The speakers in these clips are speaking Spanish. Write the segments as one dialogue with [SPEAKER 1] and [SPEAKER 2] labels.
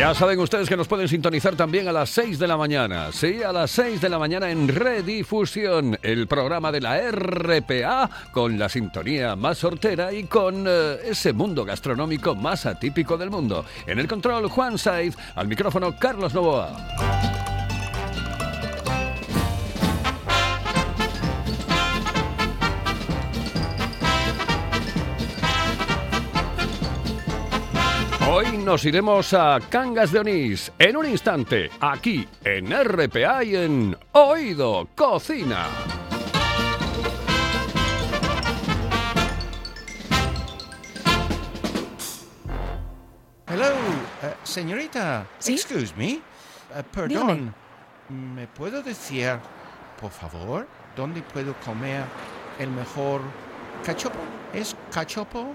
[SPEAKER 1] Ya saben ustedes que nos pueden sintonizar también a las 6 de la mañana. Sí, a las 6 de la mañana en Redifusión, el programa de la RPA con la sintonía más sortera y con eh, ese mundo gastronómico más atípico del mundo. En el control Juan Saiz, al micrófono Carlos Novoa. Hoy nos iremos a Cangas de Onís en un instante, aquí en RPA y en Oído Cocina.
[SPEAKER 2] Hello, eh, señorita.
[SPEAKER 3] ¿Sí?
[SPEAKER 2] Excuse me. Eh, perdón. ¿Me puedo decir, por favor, dónde puedo comer el mejor cachopo? ¿Es cachopo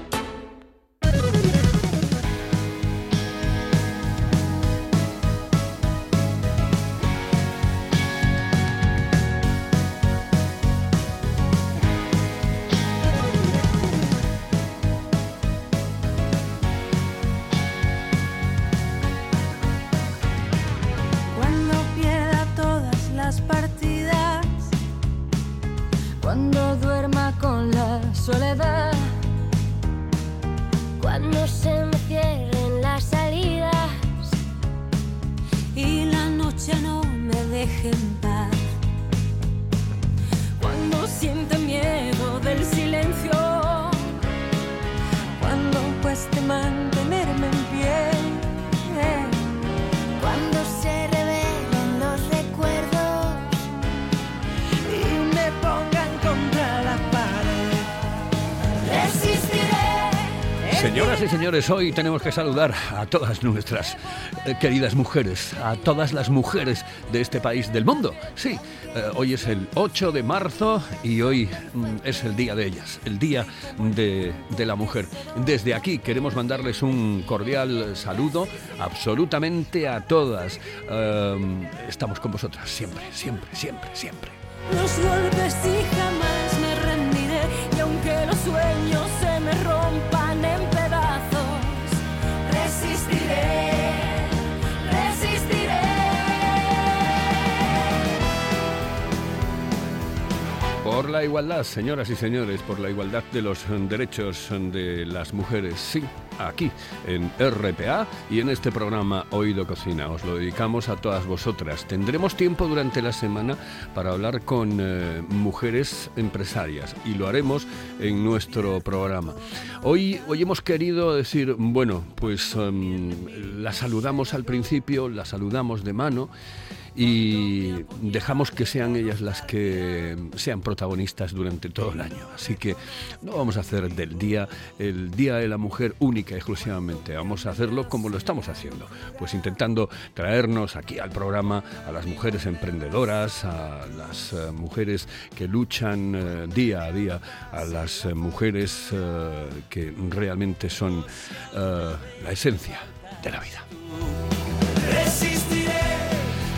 [SPEAKER 1] Señoras y señores, hoy tenemos que saludar a todas nuestras eh, queridas mujeres, a todas las mujeres de este país del mundo. Sí, eh, hoy es el 8 de marzo y hoy mm, es el día de ellas, el día de, de la mujer. Desde aquí queremos mandarles un cordial saludo absolutamente a todas. Eh, estamos con vosotras siempre, siempre, siempre, siempre.
[SPEAKER 4] los golpes y
[SPEAKER 1] Por la igualdad, señoras y señores, por la igualdad de los derechos de las mujeres, sí, aquí en RPA y en este programa Oído Cocina. Os lo dedicamos a todas vosotras. Tendremos tiempo durante la semana para hablar con eh, mujeres empresarias y lo haremos en nuestro programa. Hoy, hoy hemos querido decir, bueno, pues em, la saludamos al principio, la saludamos de mano y dejamos que sean ellas las que sean protagonistas durante todo el año. Así que no vamos a hacer del día el Día de la Mujer única y exclusivamente, vamos a hacerlo como lo estamos haciendo, pues intentando traernos aquí al programa a las mujeres emprendedoras, a las eh, mujeres que luchan eh, día a día, a las eh, mujeres que realmente son la esencia de la vida.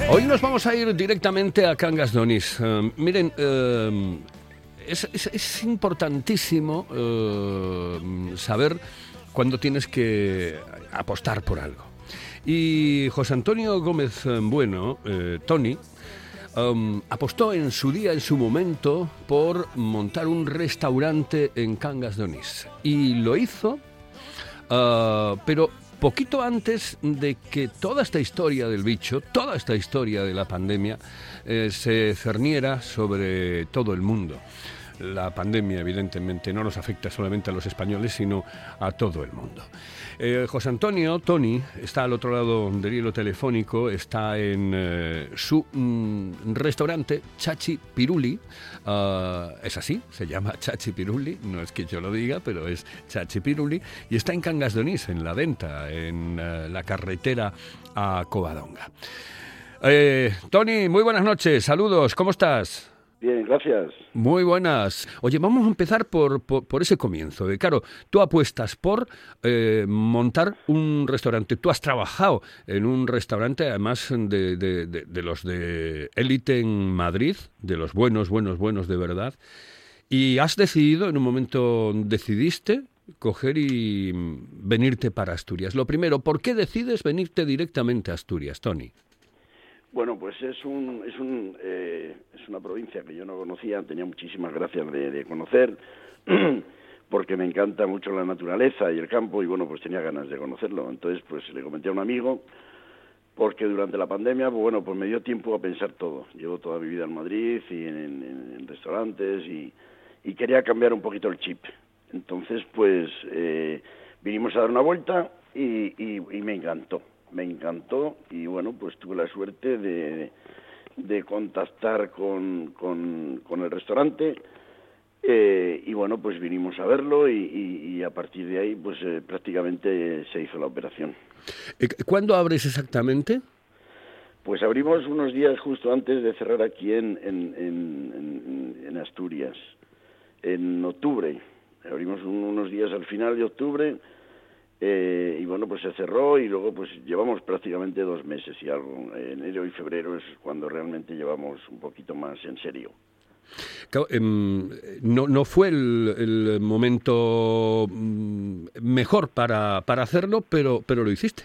[SPEAKER 1] Hoy nos vamos a ir directamente a Cangas de Onís. Eh, miren, eh, es, importantísimo eh, saber cuándo tienes que apostar por algo. Y José Antonio Gómez Bueno, Tony, apostó en su día, en su momento, por montar un restaurante en Cangas de Onís. Y lo hizo, pero poquito antes de que toda esta historia del bicho, toda esta historia de la pandemia, eh, se cerniera sobre todo el mundo la pandemia evidentemente no nos afecta solamente a los españoles, sino a todo el mundo. Eh, José Antonio, Tony, está al otro lado del hilo telefónico, está en eh, su mm, restaurante Chachi Piruli. Ah, es así, se llama Chachi Piruli, no es que yo lo diga, pero es Chachi Piruli. Y está en Cangas de Onís, en la venta, en eh, la carretera a Covadonga. Tony, muy buenas noches, saludos, ¿cómo estás?
[SPEAKER 5] Bien, gracias.
[SPEAKER 1] Muy buenas. Oye, vamos a empezar por, por, ese comienzo. De, claro, tú apuestas por eh, montar un restaurante. Tú has trabajado en un restaurante, además de, de, de, los de élite en Madrid, de los buenos, buenos, buenos de verdad. Y has decidido, en un momento decidiste coger y venirte para Asturias. Lo primero, ¿por qué decides venirte directamente a Asturias, Tony?
[SPEAKER 5] Bueno, pues es un, es un, eh, es una provincia que yo no conocía, tenía muchísimas gracias de, conocer, porque me encanta mucho la naturaleza y el campo y bueno, pues tenía ganas de conocerlo. Entonces, pues le comenté a un amigo, porque durante la pandemia, bueno, pues me dio tiempo a pensar todo. Llevo toda mi vida en Madrid y en, restaurantes y, y, quería cambiar un poquito el chip. Entonces, pues eh, vinimos a dar una vuelta y, y me encantó me encantó y bueno, pues tuve la suerte de, de contactar con, con, el restaurante eh, y bueno, pues vinimos a verlo y, a partir de ahí pues eh, prácticamente se hizo la operación.
[SPEAKER 1] Eh, ¿Cuándo abres exactamente?
[SPEAKER 5] Pues abrimos unos días justo antes de cerrar aquí en, en, en, en Asturias, en octubre. Abrimos unos días al final de octubre eh, y bueno, pues se cerró y luego pues llevamos prácticamente dos meses y algo. Enero y febrero es cuando realmente llevamos un poquito más en serio.
[SPEAKER 1] Em, no, no fue el, momento mm, mejor para, para hacerlo, pero, pero lo hiciste.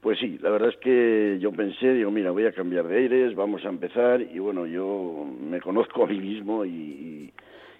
[SPEAKER 5] Pues sí, la verdad es que yo pensé, digo, mira, voy a cambiar de aires, vamos a empezar y bueno, yo me conozco a mí mismo y,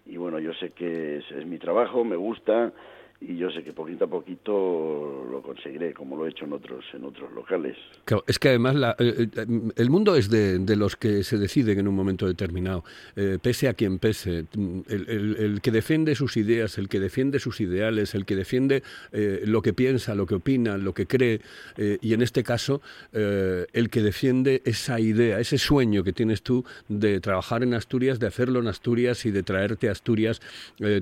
[SPEAKER 5] y, bueno, yo sé que es mi trabajo, me gusta, y yo sé que poquito a poquito lo conseguiré, como lo he hecho en otros en otros locales.
[SPEAKER 1] Claro, es que además eh, eh, el mundo es de, de, los que se deciden en un momento determinado, eh, pese a quien pese. El, el, que defiende sus ideas, el que defiende sus ideales, el que defiende lo que piensa, lo que opina, lo que cree, y en este caso, el que defiende esa idea, ese sueño que tienes tú de trabajar en Asturias, de hacerlo en Asturias y de traerte a Asturias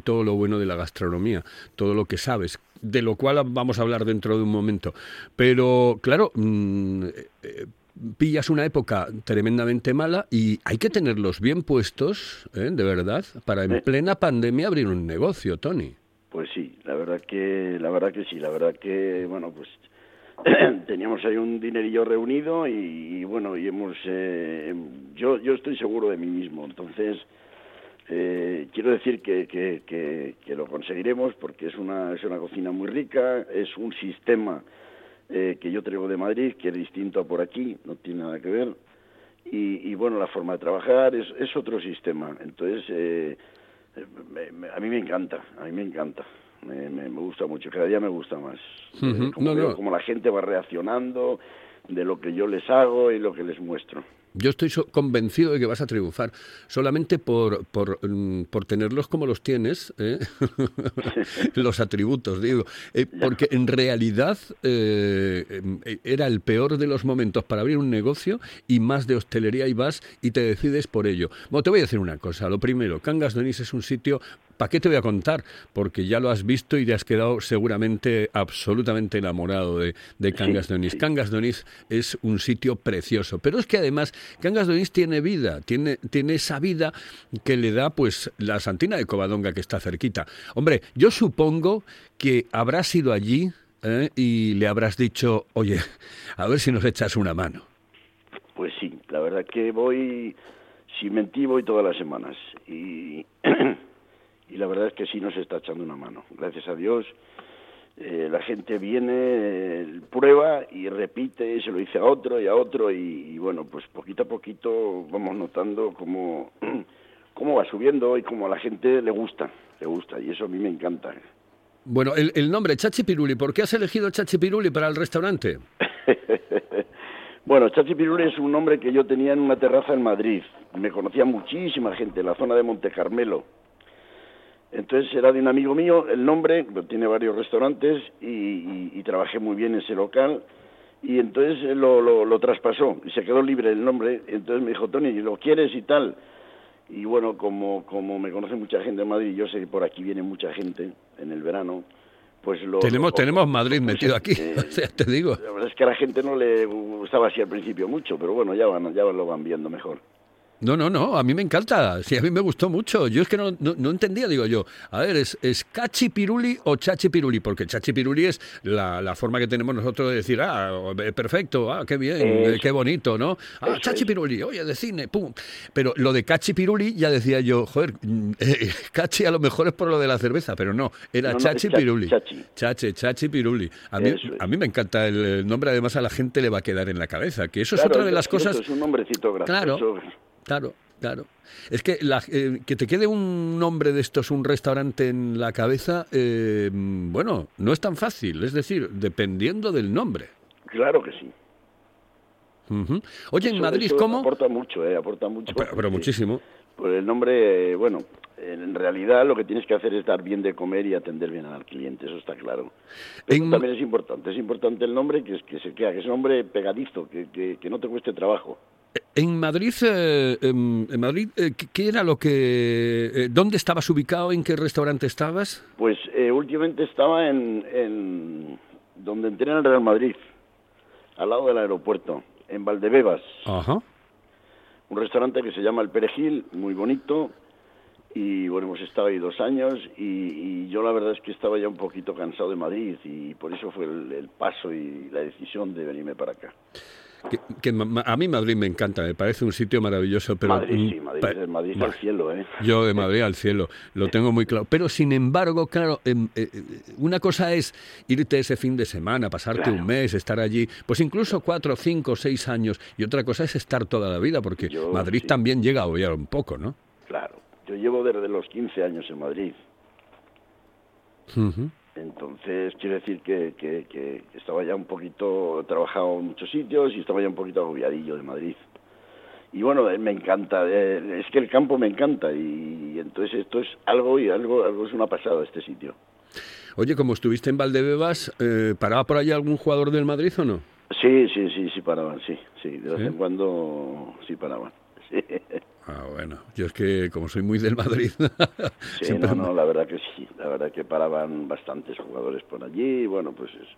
[SPEAKER 1] todo lo bueno de la gastronomía, todo que sabes, de lo cual vamos a hablar dentro de un momento. Pero, claro, mm, eh, pillas una época tremendamente mala y hay que tenerlos bien puestos, ¿eh? de verdad, para en plena pandemia abrir un negocio, Tony.
[SPEAKER 5] Pues sí, la verdad que, la verdad que sí, la verdad que, bueno, pues teníamos ahí un dinerillo reunido y, bueno, y hemos, eh, yo, yo estoy seguro de mí mismo, entonces eh, quiero decir que, que, que, lo conseguiremos porque es una, es una cocina muy rica, es un sistema eh, que yo traigo de Madrid que es distinto a por aquí, no tiene nada que ver. Y, y bueno, la forma de trabajar es, es otro sistema. Entonces, eh, a mí me encanta, a mí me encanta. Me, me, gusta mucho, cada día me gusta más. Eh, como, como la gente va reaccionando de lo que yo les hago y lo que les muestro.
[SPEAKER 1] Yo estoy convencido de que vas a triunfar, solamente por, por, mm, por tenerlos como los tienes, ¿eh? los atributos, digo, eh, porque en realidad eh, em, era el peor de los momentos para abrir un negocio y más de hostelería y vas y te decides por ello. Bueno, te voy a decir una cosa, lo primero, Cangas de es un sitio ¿Para qué te voy a contar? Porque ya lo has visto y te has quedado seguramente absolutamente enamorado de, Cangas de Onís. Cangas de Onís es un sitio precioso, pero es que además Cangas de Onís tiene vida, tiene, tiene esa vida que le da pues la Santina de Covadonga que está cerquita. Hombre, yo supongo que habrás ido allí ¿eh? y le habrás dicho, oye, a ver si nos echas una mano.
[SPEAKER 5] Pues sí, la verdad que voy, si mentí, voy todas las semanas. Y y la verdad es que sí nos está echando una mano. Gracias a Dios, eh, la gente viene, eh, prueba y repite, y se lo dice a otro y a otro, y, bueno, pues poquito a poquito vamos notando cómo, cómo va subiendo y cómo a la gente le gusta, le gusta, y eso a mí me encanta.
[SPEAKER 1] Bueno, el, el nombre Chachi Piruli, ¿por qué has elegido Chachi Piruli para el restaurante?
[SPEAKER 5] Bueno, Chachi Piruli es un nombre que yo tenía en una terraza en Madrid. Me conocía muchísima gente en la zona de Monte Carmelo. Entonces era de un amigo mío el nombre, tiene varios restaurantes y, y- y trabajé muy bien en ese local. Y entonces lo, lo, lo traspasó y se quedó libre el nombre. Entonces me dijo, Tony, ¿lo quieres y tal? Y bueno, como, como me conoce mucha gente en Madrid, yo sé que por aquí viene mucha gente en el verano, pues lo...
[SPEAKER 1] tenemos,
[SPEAKER 5] lo-
[SPEAKER 1] tenemos Madrid
[SPEAKER 5] pues,
[SPEAKER 1] metido aquí,
[SPEAKER 5] eh,
[SPEAKER 1] o sea, te digo.
[SPEAKER 5] la verdad es que a la gente no le gustaba así al principio mucho, pero bueno, ya van, ya lo van viendo mejor.
[SPEAKER 1] No, no, no, a mí me encanta, sí, a mí me gustó mucho. Yo es que no, no, no entendía, digo yo, a ver, ¿es, es Cachi Piruli o Chachi Piruli? Porque Chachi Piruli es la, la forma que tenemos nosotros de decir, ah, perfecto, ah, qué bien, eh, qué bonito, ¿no? Ah, Chachi. Piruli, oye, de cine, pum. Pero lo de Cachi Piruli ya decía yo, joder, eh, Cachi a lo mejor es por lo de la cerveza, pero no, era
[SPEAKER 5] No,
[SPEAKER 1] Chachi Piruli.
[SPEAKER 5] Chachi.
[SPEAKER 1] Chachi, Chachi Piruli. A mí,
[SPEAKER 5] Eso
[SPEAKER 1] a mí me encanta el, el nombre, además a la gente le va a quedar en la cabeza, que eso es otra de las cosas...
[SPEAKER 5] Es un nombrecito gracioso.
[SPEAKER 1] Claro. Claro, claro. Es que la- eh, que te quede un nombre de estos, un restaurante en la cabeza, eh, bueno, no es tan fácil. Es decir, dependiendo del nombre.
[SPEAKER 5] Claro que sí.
[SPEAKER 1] Oye, en Madrid, ¿cómo?
[SPEAKER 5] Aporta mucho, ¿eh? Aporta mucho.
[SPEAKER 1] Pero, pero muchísimo.
[SPEAKER 5] Por el nombre, eh, bueno, en realidad lo que tienes que hacer es dar bien de comer y atender bien al cliente, eso está claro. Pero
[SPEAKER 1] En-
[SPEAKER 5] también es importante, es importante el nombre, que, es, que se que es un nombre pegadizo, que, que, que no te cueste trabajo.
[SPEAKER 1] En Madrid, eh, en, en Madrid, eh, ¿qué- ¿qué era lo que, eh, dónde estabas ubicado, en qué restaurante estabas?
[SPEAKER 5] Pues eh, últimamente estaba en, en donde entrena el Real Madrid, al lado del aeropuerto, en Valdebebas.
[SPEAKER 1] Ajá.
[SPEAKER 5] un restaurante que se llama El Perejil, muy bonito, y bueno, hemos estado ahí dos años, y, y yo la verdad es que estaba ya un poquito cansado de Madrid, y por eso fue el, el paso y la decisión de venirme para acá.
[SPEAKER 1] Que, a mí Madrid me encanta, me parece un sitio maravilloso, pero
[SPEAKER 5] Madrid, sí, Madrid,
[SPEAKER 1] pa-
[SPEAKER 5] es- Madrid al cielo, ¿eh?
[SPEAKER 1] Yo de Madrid al cielo, lo tengo muy claro. Pero sin embargo, claro, em, eh, eh, una cosa es irte ese fin de semana, pasarte
[SPEAKER 5] Claro.
[SPEAKER 1] un mes, estar allí, pues incluso cuatro, cinco, seis años, y otra cosa es estar toda la vida, porque
[SPEAKER 5] Yo,
[SPEAKER 1] Madrid
[SPEAKER 5] sí.
[SPEAKER 1] también llega a obviar un poco, ¿no?
[SPEAKER 5] Claro. Yo llevo desde los 15 años en Madrid. Entonces quiere decir que, que, que estaba ya un poquito, he trabajado en muchos sitios y estaba ya un poquito agobiadillo de Madrid. Y bueno, eh, me encanta, eh, es que el campo me encanta y, entonces esto es algo y algo, algo es una pasada este sitio.
[SPEAKER 1] Oye, como estuviste en Valdebebas, eh, ¿paraba por allí algún jugador del Madrid o no?
[SPEAKER 5] Sí, sí, sí, sí paraban, sí, sí, de vez
[SPEAKER 1] ¿Sí?
[SPEAKER 5] en cuando sí paraban. Sí,
[SPEAKER 1] Ah, bueno, yo es que como soy muy del Madrid,
[SPEAKER 5] sí no, no, la verdad que sí, la verdad que paraban bastantes jugadores por allí, y bueno, pues es,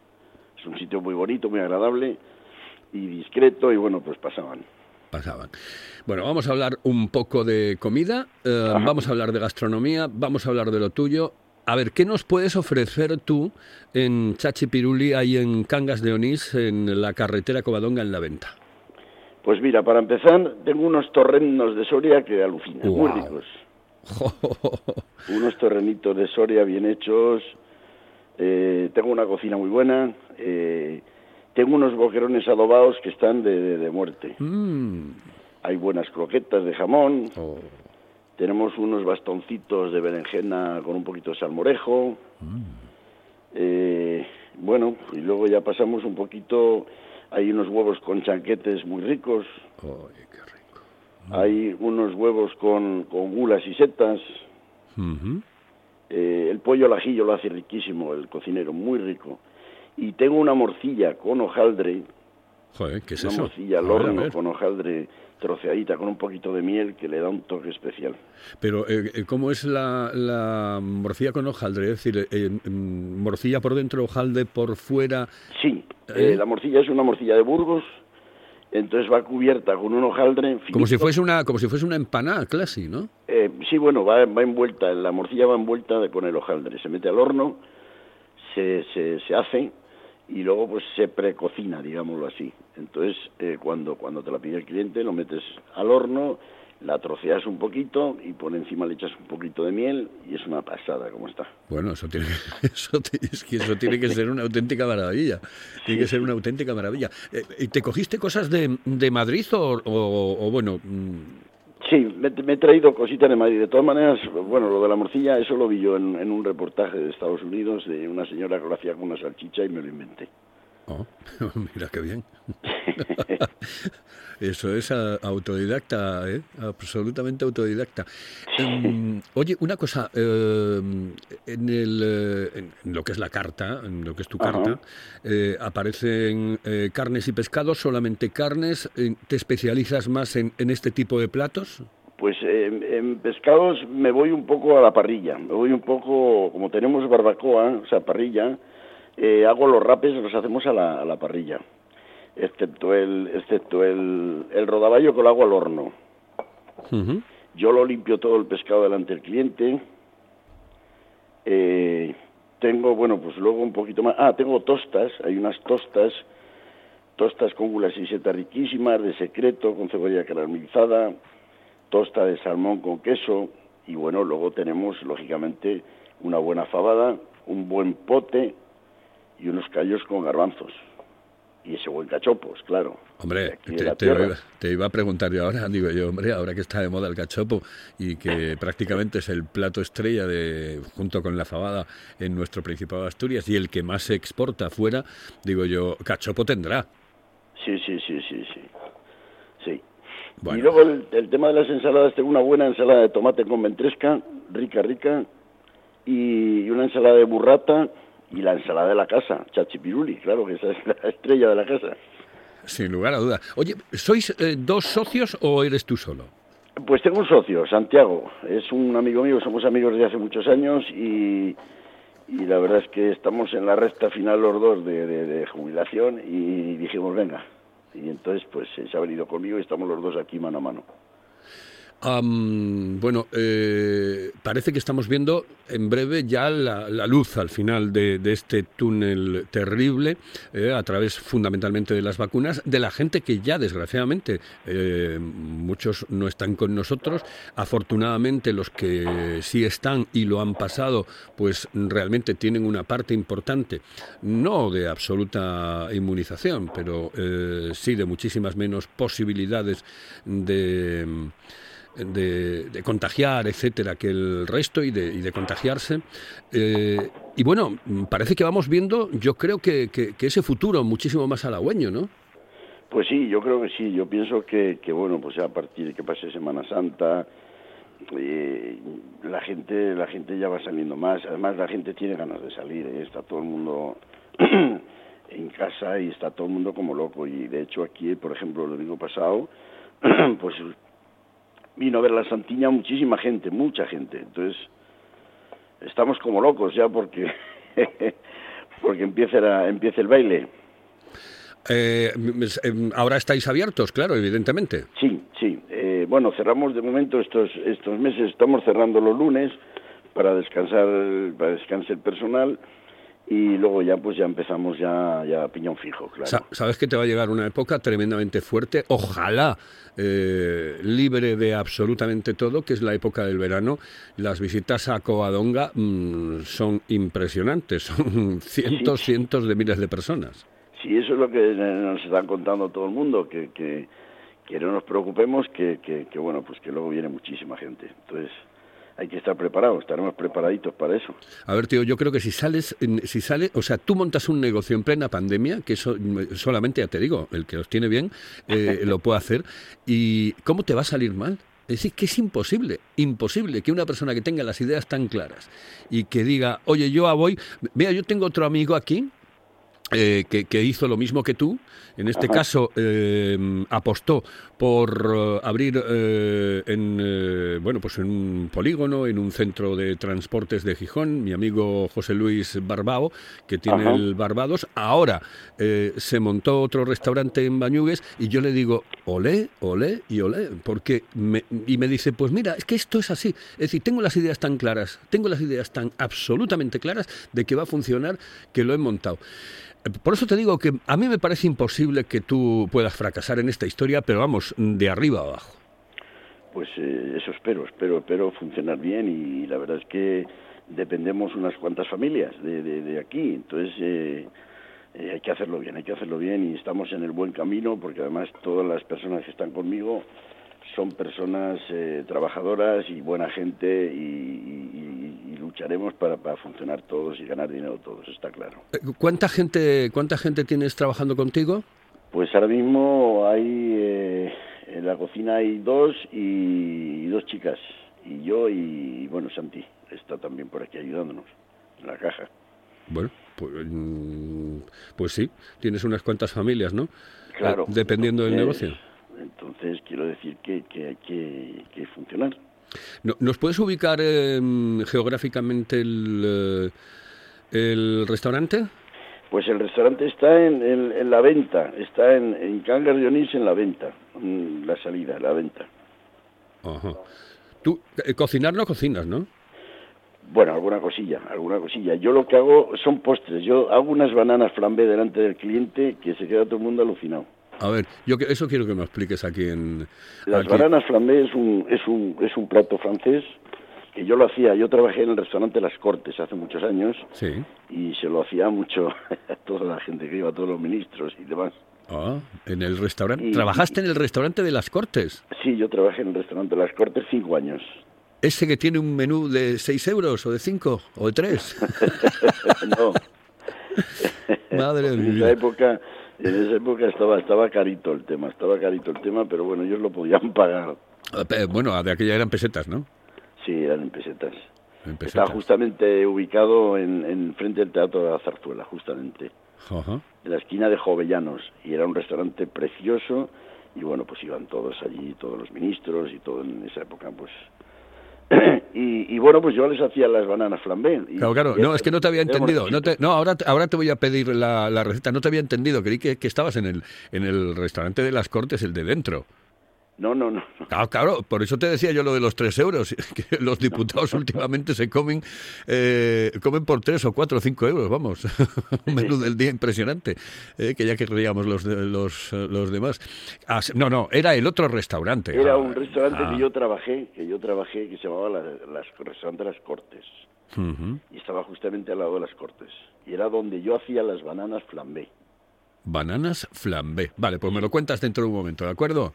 [SPEAKER 5] es un sitio muy bonito, muy agradable y discreto y bueno, pues pasaban.
[SPEAKER 1] pasaban. Bueno, vamos a hablar un poco de comida, eh, vamos a hablar de gastronomía, vamos a hablar de lo tuyo. A ver, ¿qué nos puedes ofrecer tú en Chachi Piruli, ahí en Cangas de Onís, en la carretera Covadonga, en la venta?
[SPEAKER 5] Pues mira, para empezar, tengo unos torrenos de Soria que alucinan, muy
[SPEAKER 1] Guau.
[SPEAKER 5] ricos. Unos torrenitos de Soria bien hechos, eh, tengo una cocina muy buena, eh, tengo unos boquerones adobados que están de, de- de muerte.
[SPEAKER 1] Mm,
[SPEAKER 5] Hay buenas croquetas de jamón,
[SPEAKER 1] oh,
[SPEAKER 5] tenemos unos bastoncitos de berenjena con un poquito de salmorejo. Eh, bueno, y luego ya pasamos un poquito, hay unos huevos con chanquetes muy ricos,
[SPEAKER 1] ay, qué rico.
[SPEAKER 5] hay unos huevos con, con gulas y setas, eh, el pollo al ajillo lo hace riquísimo el cocinero, muy rico. Y tengo una morcilla con hojaldre,
[SPEAKER 1] Joder, ¿qué es
[SPEAKER 5] una
[SPEAKER 1] eso?
[SPEAKER 5] morcilla al horno con hojaldre troceadita con un poquito de miel que le da un toque especial.
[SPEAKER 1] Pero, eh, eh, ¿cómo es la, la morcilla con hojaldre? Es decir, eh, mm, morcilla por dentro, hojaldre por fuera.
[SPEAKER 5] Sí,
[SPEAKER 1] ¿Eh?
[SPEAKER 5] la morcilla es una morcilla de Burgos, entonces va cubierta con un hojaldre
[SPEAKER 1] Como si
[SPEAKER 5] finito.
[SPEAKER 1] fuese una, como si fuese una empanada, casi, ¿no?
[SPEAKER 5] Sí, bueno, va, va envuelta, la morcilla va envuelta de- con el hojaldre, se mete al horno, se, se, se hace y luego pues se precocina, digámoslo así. Entonces, eh, cuando, cuando te la pide el cliente, lo metes al horno, la troceas un poquito y por encima le echas un poquito de miel y es una pasada como está.
[SPEAKER 1] Bueno, eso tiene, eso, ti- es que eso tiene que ser una auténtica maravilla. Tiene que ser una auténtica maravilla. Eh, ¿y ¿Te cogiste cosas de, de Madrid o, o- o, bueno, mm,
[SPEAKER 5] Sí, me, he traído cositas de Madrid. De todas maneras, bueno, lo de la morcilla, eso lo vi yo en, en un reportaje de Estados Unidos de una señora que lo hacía con una salchicha y me lo inventé.
[SPEAKER 1] Oh, mira qué bien. Eso es autodidacta, ¿eh? absolutamente autodidacta. Em, oye, una cosa, eh, en, el, eh, en- lo que es la carta, en lo que es tu
[SPEAKER 5] Ajá.
[SPEAKER 1] carta, eh, aparecen eh, carnes y pescados, solamente carnes. ¿Te especializas más en, en este tipo de platos?
[SPEAKER 5] Pues eh, en pescados me voy un poco a la parrilla, me voy un poco, como tenemos barbacoa, o sea, parrilla, eh, hago los rapes, los hacemos a la, a la parrilla, excepto el, excepto el, el rodaballo que lo hago al horno. Yo lo limpio todo el pescado delante del cliente. Eh, tengo, bueno, pues luego un poquito más. Ah, tengo tostas, hay unas tostas, tostas con gulas y setas riquísimas, de secreto, con cebolla caramelizada, tosta de salmón con queso. Y bueno, luego tenemos, lógicamente, una buena fabada, un buen pote y unos callos con garbanzos. Y ese buen cachopos, claro.
[SPEAKER 1] Hombre, te, iba, te iba a preguntar yo ahora, digo yo, hombre, ahora que está de moda el cachopo y que prácticamente es el plato estrella de junto con la fabada en nuestro Principado de Asturias y el que más se exporta fuera, digo yo, cachopo tendrá.
[SPEAKER 5] Sí, sí, sí, sí, sí. Sí.
[SPEAKER 1] Bueno.
[SPEAKER 5] Y luego el, el tema de las ensaladas, tengo una buena ensalada de tomate con ventresca, rica, rica, y una ensalada de burrata y la ensalada de la casa, chachipiruli, claro, que esa es la estrella de la casa.
[SPEAKER 1] Sin lugar a dudas. Oye, ¿sois eh, dos socios o eres tú solo?
[SPEAKER 5] Pues tengo un socio, Santiago, es un amigo mío, somos amigos desde hace muchos años y, y la verdad es que estamos en la recta final los dos de, de- de jubilación y dijimos, venga, y entonces pues se ha venido conmigo y estamos los dos aquí mano a mano.
[SPEAKER 1] Bueno, eh, parece que estamos viendo en breve ya la, luz al final de, de este túnel terrible, eh, a través fundamentalmente de las vacunas, de la gente que ya desgraciadamente eh, muchos no están con nosotros. Afortunadamente los que sí están y lo han pasado, pues realmente tienen una parte importante, no de absoluta inmunización, pero eh, sí de muchísimas menos posibilidades de de, contagiar, etcétera, que el resto y de, y de contagiarse. Eh, y bueno, parece que vamos viendo, yo creo que, que- que ese futuro muchísimo más halagüeño, ¿no?
[SPEAKER 5] Pues sí, yo creo que sí. Yo pienso que, que bueno, pues a partir de que pase Semana Santa, eh, la gente la gente ya va saliendo más. Además, la gente tiene ganas de salir. ¿eh? Está todo el mundo en casa y está todo el mundo como loco. Y de hecho aquí, por ejemplo, el domingo pasado, pues vino a ver la Santiña muchísima gente, mucha gente. Entonces, estamos como locos ya porque porque empieza, la- empieza el baile.
[SPEAKER 1] Eh, em, ahora estáis abiertos, claro, evidentemente.
[SPEAKER 5] Sí, sí. Eh, bueno, cerramos de momento estos estos meses, estamos cerrando los lunes para descansar, para descanse el personal y luego ya pues ya empezamos ya ya piñón fijo, claro.
[SPEAKER 1] Sa- Sabes que te va a llegar una época tremendamente fuerte, ojalá eh, libre de absolutamente todo, que es la época del verano. Las visitas a Coadonga mm, son impresionantes, son cientos, cientos de miles de personas.
[SPEAKER 5] Sí, eso es lo que nos están contando todo el mundo, que, que, que no nos preocupemos, que, que, que, bueno, pues que luego viene muchísima gente. Entonces hay que estar preparados, estaremos preparaditos para eso.
[SPEAKER 1] A ver, tío, yo creo que si sales, si sale, o sea, tú montas un negocio en plena pandemia, que eso solamente, ya te digo, el que los tiene bien eh, lo puede hacer, y ¿cómo te va a salir mal? Es decir, que es imposible, imposible que una persona que tenga las ideas tan claras y que diga, oye, yo voy, mira, yo tengo otro amigo aquí eh, que, que hizo lo mismo que tú. En este caso, eh, apostó por eh, abrir eh, en, bueno, pues en un polígono, en un centro de transportes de Gijón, mi amigo José Luis Barbao, que tiene
[SPEAKER 5] Ajá.
[SPEAKER 1] el Barbados. Ahora se montó otro restaurante en Bañugues y yo le digo, olé, olé y olé, porque me, y me dice, pues mira, es que esto es así. Es decir, tengo las ideas tan claras, tengo las ideas tan absolutamente claras de que va a funcionar, que lo he montado. Por eso te digo que a mí me parece imposible que tú puedas fracasar en esta historia, pero vamos, de arriba a abajo.
[SPEAKER 5] Pues eh, eso espero, espero, espero funcionar bien y la verdad es que dependemos unas cuantas familias de, de, de aquí, entonces eh, eh, hay que hacerlo bien, hay que hacerlo bien y estamos en el buen camino porque además todas las personas que están conmigo son personas eh, trabajadoras y buena gente y, y- y lucharemos para, para funcionar todos y ganar dinero todos, está claro.
[SPEAKER 1] Eh, ¿Cuánta gente, cuánta gente tienes trabajando contigo?
[SPEAKER 5] Pues ahora mismo hay eh, en la cocina hay dos y, y dos chicas y yo y bueno Santi está también por aquí ayudándonos en la caja.
[SPEAKER 1] Bueno, pues, mm, pues sí, tienes unas cuantas familias, ¿no?
[SPEAKER 5] Claro.
[SPEAKER 1] Eh, Dependiendo del negocio.
[SPEAKER 5] Entonces quiero decir que, que hay que, que funcionar.
[SPEAKER 1] No- ¿Nos puedes ubicar eh, geográficamente el, el restaurante?
[SPEAKER 5] Pues el restaurante está en, en- en la venta, está en, en Cangas de Onís en la venta, la salida, la venta.
[SPEAKER 1] Ajá. Tú, eh, cocinar no cocinas, ¿no?
[SPEAKER 5] Bueno, alguna cosilla, alguna cosilla. Yo lo que hago son postres. Yo hago unas bananas flambé delante del cliente que se queda todo el mundo alucinado.
[SPEAKER 1] A ver, yo que- eso quiero que me expliques aquí en...
[SPEAKER 5] Las
[SPEAKER 1] aquí.
[SPEAKER 5] bananas flambé es un, es un, es un plato francés que yo lo hacía. Yo trabajé en el restaurante Las Cortes hace muchos años
[SPEAKER 1] Sí.
[SPEAKER 5] y se lo hacía mucho a toda la gente que iba, a todos los ministros y demás.
[SPEAKER 1] Ah, en el restaurante.
[SPEAKER 5] Y-
[SPEAKER 1] ¿Trabajaste en el restaurante de las Cortes?
[SPEAKER 5] Sí, yo trabajé en el restaurante Las Cortes cinco años.
[SPEAKER 1] ¿Ese que tiene un menú de 6 euros o de 5 o de 3?
[SPEAKER 5] no.
[SPEAKER 1] Madre
[SPEAKER 5] en
[SPEAKER 1] mía.
[SPEAKER 5] esa época, en esa época estaba, estaba carito el tema, estaba carito el tema, pero bueno, ellos lo podían pagar.
[SPEAKER 1] bueno, de aquella eran pesetas, ¿no?
[SPEAKER 5] Sí, eran en pesetas.
[SPEAKER 1] En
[SPEAKER 5] Estaba justamente ubicado en, en frente del Teatro de la Zarzuela, justamente,
[SPEAKER 1] Ajá.
[SPEAKER 5] en la esquina de Jovellanos, y era un restaurante precioso, y bueno, pues iban todos allí, todos los ministros y todo en esa época, pues... y, y bueno, pues yo les hacía las bananas flambé. y-
[SPEAKER 1] Claro, claro. No, es que no te había
[SPEAKER 5] era
[SPEAKER 1] entendido. No, te- no ahora, te- ahora te voy a pedir la, la receta. No te había entendido. Creí que, que estabas en el, en el restaurante de las Cortes, el de dentro.
[SPEAKER 5] No, no, no. no.
[SPEAKER 1] Claro, por eso te decía yo lo de los tres euros, que los diputados últimamente se comen, eh, comen por tres o cuatro o cinco euros, vamos, un menú del día impresionante, eh, que ya querríamos los, los, eh, los demás. Ah, no, no, era el otro restaurante.
[SPEAKER 5] Era
[SPEAKER 1] Ah,
[SPEAKER 5] un restaurante
[SPEAKER 1] ah,
[SPEAKER 5] que yo trabajé, que yo trabajé, que se llamaba la, las, restaurante Las Cortes. Y estaba justamente al lado de las Cortes. Y era donde yo hacía las bananas flambé.
[SPEAKER 1] Bananas flambé. Vale, pues me lo cuentas dentro de un momento, ¿de acuerdo?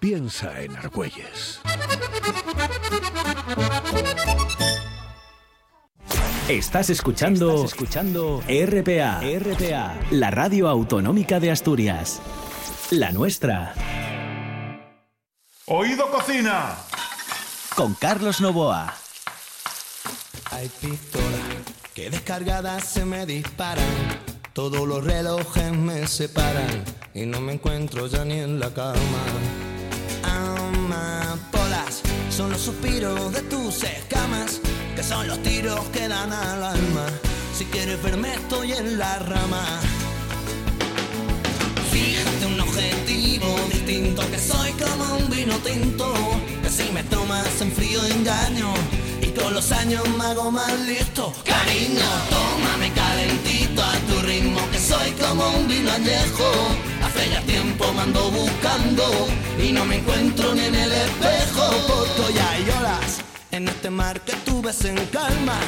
[SPEAKER 1] Piensa en Argüelles.
[SPEAKER 6] Estás escuchando, escuchando RPA, RPA, la radio autonómica de Asturias. La nuestra,
[SPEAKER 7] Oído Cocina.
[SPEAKER 6] con Carlos Novoa.
[SPEAKER 8] Hay pistolas que descargadas se me disparan. Todos los relojes me separan y no me encuentro ya ni en la cama. Son los suspiros de tus escamas, que son los tiros que dan al alma. Si quieres verme estoy en la rama. Fíjate un objetivo distinto, que soy como un vino tinto, que si me tomas en frío engaño, y con los años me hago más listo. Cariño, tómame calentito a tu ritmo, que soy como un vino añejo, hace ya tiempo me ando buscando, y no me encuentro ni en el espejo, porque ya hay olas en este mar que tú ves en calma.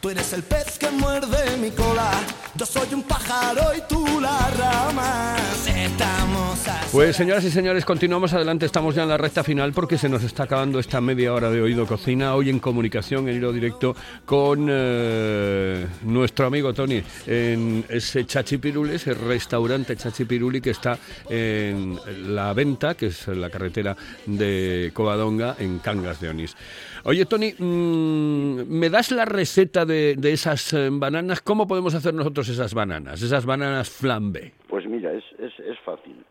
[SPEAKER 8] Tú eres el pez que muerde mi cola. Yo soy un pájaro y tú la rama. Estamos
[SPEAKER 1] Pues señoras y señores, continuamos adelante, estamos ya en la recta final porque se nos está acabando esta media hora de Oído Cocina, hoy en comunicación, en hilo directo con eh, nuestro amigo Tony, en ese Chachipiruli, ese restaurante Chachipiruli que está en la venta, que es la carretera de Covadonga, en Cangas de Onís. Oye Tony, mm, ¿me das la receta de, de esas eh, bananas? ¿Cómo podemos hacer nosotros esas bananas, esas bananas flambe?
[SPEAKER 5] Pues mira, es, es, es fácil.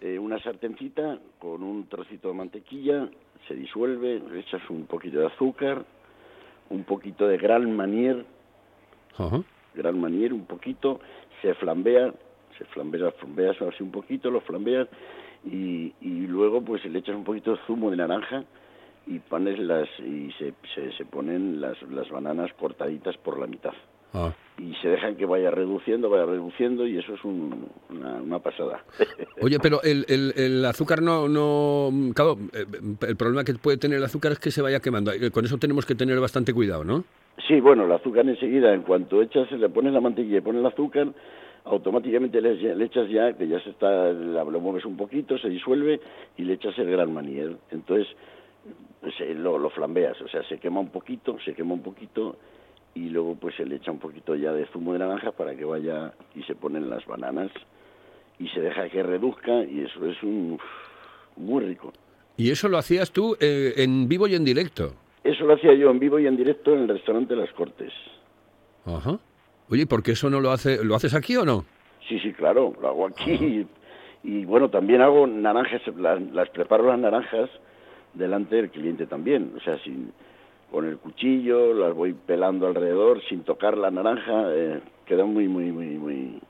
[SPEAKER 5] Eh, una sartencita con un trocito de mantequilla, se disuelve, le echas un poquito de azúcar, un poquito de gran manier, gran manier, un poquito, se flambea, se flambea, flambeas así un poquito, lo flambeas y, y luego pues le echas un poquito de zumo de naranja y pones las y se, se, se ponen las, las bananas cortaditas por la mitad
[SPEAKER 1] Ah.
[SPEAKER 5] y se dejan que vaya reduciendo, vaya reduciendo y eso es un- una, una pasada.
[SPEAKER 1] Oye, pero el, el- el azúcar no, no... Claro, eh, el problema que puede tener el azúcar es que se vaya quemando. Eh, Con eso tenemos que tener bastante cuidado, ¿no?
[SPEAKER 5] Sí, bueno, el azúcar enseguida, en cuanto echas, le pones la mantequilla y pones el azúcar, automáticamente le, le echas ya, que ya se está, la- lo mueves un poquito, se disuelve y le echas el gran manier. Entonces, pues, eh, lo, lo flambeas, o sea, se quema un poquito, se quema un poquito y luego pues se le echa un poquito ya de zumo de naranja para que vaya y se ponen las bananas y se deja que reduzca y eso es un muy rico.
[SPEAKER 1] Y eso lo hacías tú eh, en vivo y en directo.
[SPEAKER 5] Eso lo hacía yo en vivo y en directo en el restaurante Las Cortes.
[SPEAKER 1] Ajá. Oye, ¿y por qué eso no lo hace, lo haces aquí o no?
[SPEAKER 5] Sí, sí, claro, lo hago aquí. Y, y, bueno, también hago naranjas, las, las preparo las naranjas delante del cliente también. O sea, sin, con el cuchillo, las voy pelando alrededor sin tocar la naranja. eh, queda muy, muy, muy, muy.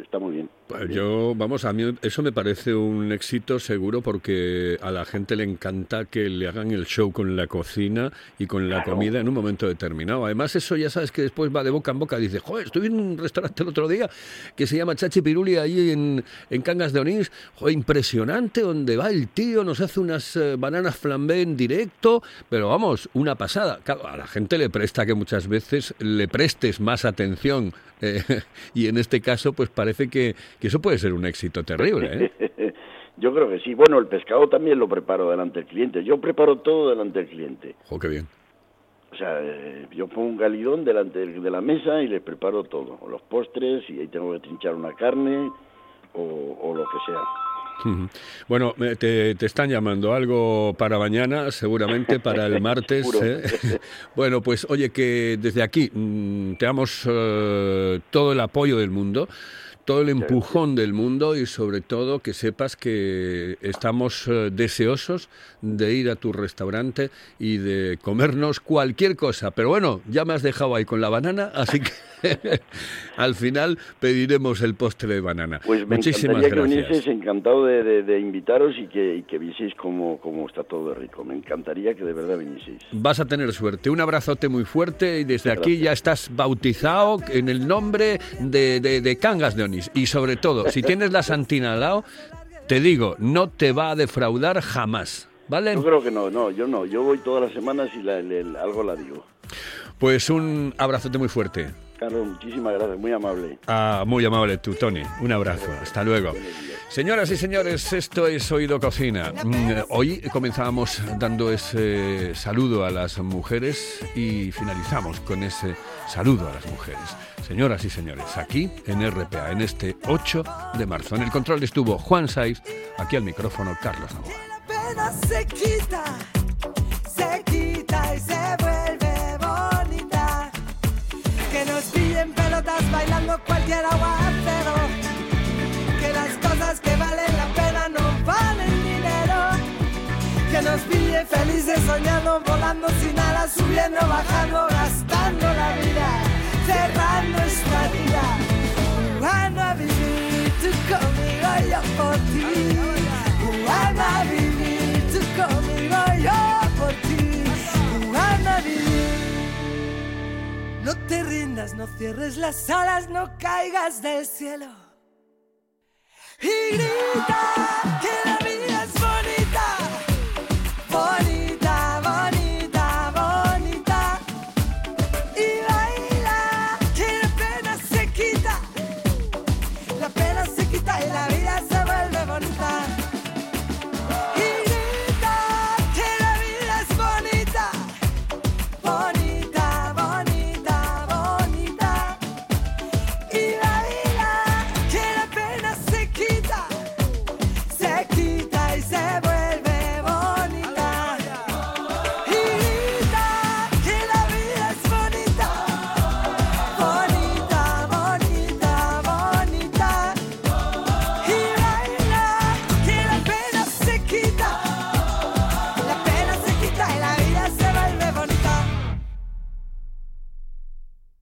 [SPEAKER 5] Está muy bien.
[SPEAKER 1] Yo, vamos, a mí eso me parece un éxito seguro porque a la gente le encanta que le hagan el show con la cocina y con la
[SPEAKER 5] Claro.
[SPEAKER 1] comida en un momento determinado. Además, eso ya sabes que después va de boca en boca. Dice, joder, estuve en un restaurante el otro día que se llama Chachi Piruli ahí en, en Cangas de Onís. Joder, impresionante donde va el tío, nos hace unas eh, bananas flambé en directo, pero vamos, una pasada. Claro, a la gente le presta que muchas veces le prestes más atención eh, y en este caso pues parece que, que eso puede ser un éxito terrible. ¿eh?
[SPEAKER 5] Yo creo que sí. Bueno, el pescado también lo preparo delante del cliente. Yo preparo todo delante del cliente.
[SPEAKER 1] Jo, qué bien.
[SPEAKER 5] O sea, eh, yo pongo un galidón delante de la mesa y les preparo todo. O los postres, y ahí tengo que trinchar una carne, o, o lo que sea.
[SPEAKER 1] Bueno, eh, te, te están llamando algo para mañana, seguramente para el martes. ¿eh? Bueno, pues oye, que desde aquí mm, te damos eh, todo el apoyo del mundo, todo el empujón del mundo y sobre todo que sepas que estamos eh, deseosos de ir a tu restaurante y de comernos cualquier cosa. Pero bueno, ya me has dejado ahí con la banana, así que al final pediremos el postre de banana.
[SPEAKER 5] Pues me
[SPEAKER 1] Muchísimas
[SPEAKER 5] encantaría que
[SPEAKER 1] gracias.
[SPEAKER 5] vinieseis, encantado de, de- de invitaros y que, y que vieseis cómo, cómo está todo de rico. Me encantaría que de verdad vinieseis.
[SPEAKER 1] Vas a tener suerte. Un abrazote muy fuerte y desde aquí
[SPEAKER 5] Gracias.
[SPEAKER 1] ya estás bautizado en el nombre de, de- de Cangas de Y sobre todo, si tienes la Santina al lado, te digo, no te va a defraudar jamás. ¿Vale?
[SPEAKER 5] Yo creo que no, no, yo no. Yo voy todas las semanas y la- le- algo la digo.
[SPEAKER 1] Pues un abrazote muy fuerte.
[SPEAKER 5] Carlos, muchísimas gracias, muy amable.
[SPEAKER 1] Ah, muy amable tú, Tony. Un abrazo. Hasta luego. Señoras y señores, esto es Oído Cocina. Mm, Hoy comenzábamos dando ese saludo a las mujeres y finalizamos con ese saludo a las mujeres. Señoras y señores, aquí en RPA, en este 8 de marzo. En el control estuvo Juan Saiz, aquí al micrófono Carlos Novoa.
[SPEAKER 8] Que las cosas que valen la pena no valen dinero. Que nos pillen felices soñando, volando sin alas, subiendo, bajando, gastando la vida, cerrando esta vida. Jugando a vivir tú conmigo, yo por ti. No te rindas, no cierres las alas, no caigas del cielo. Y grita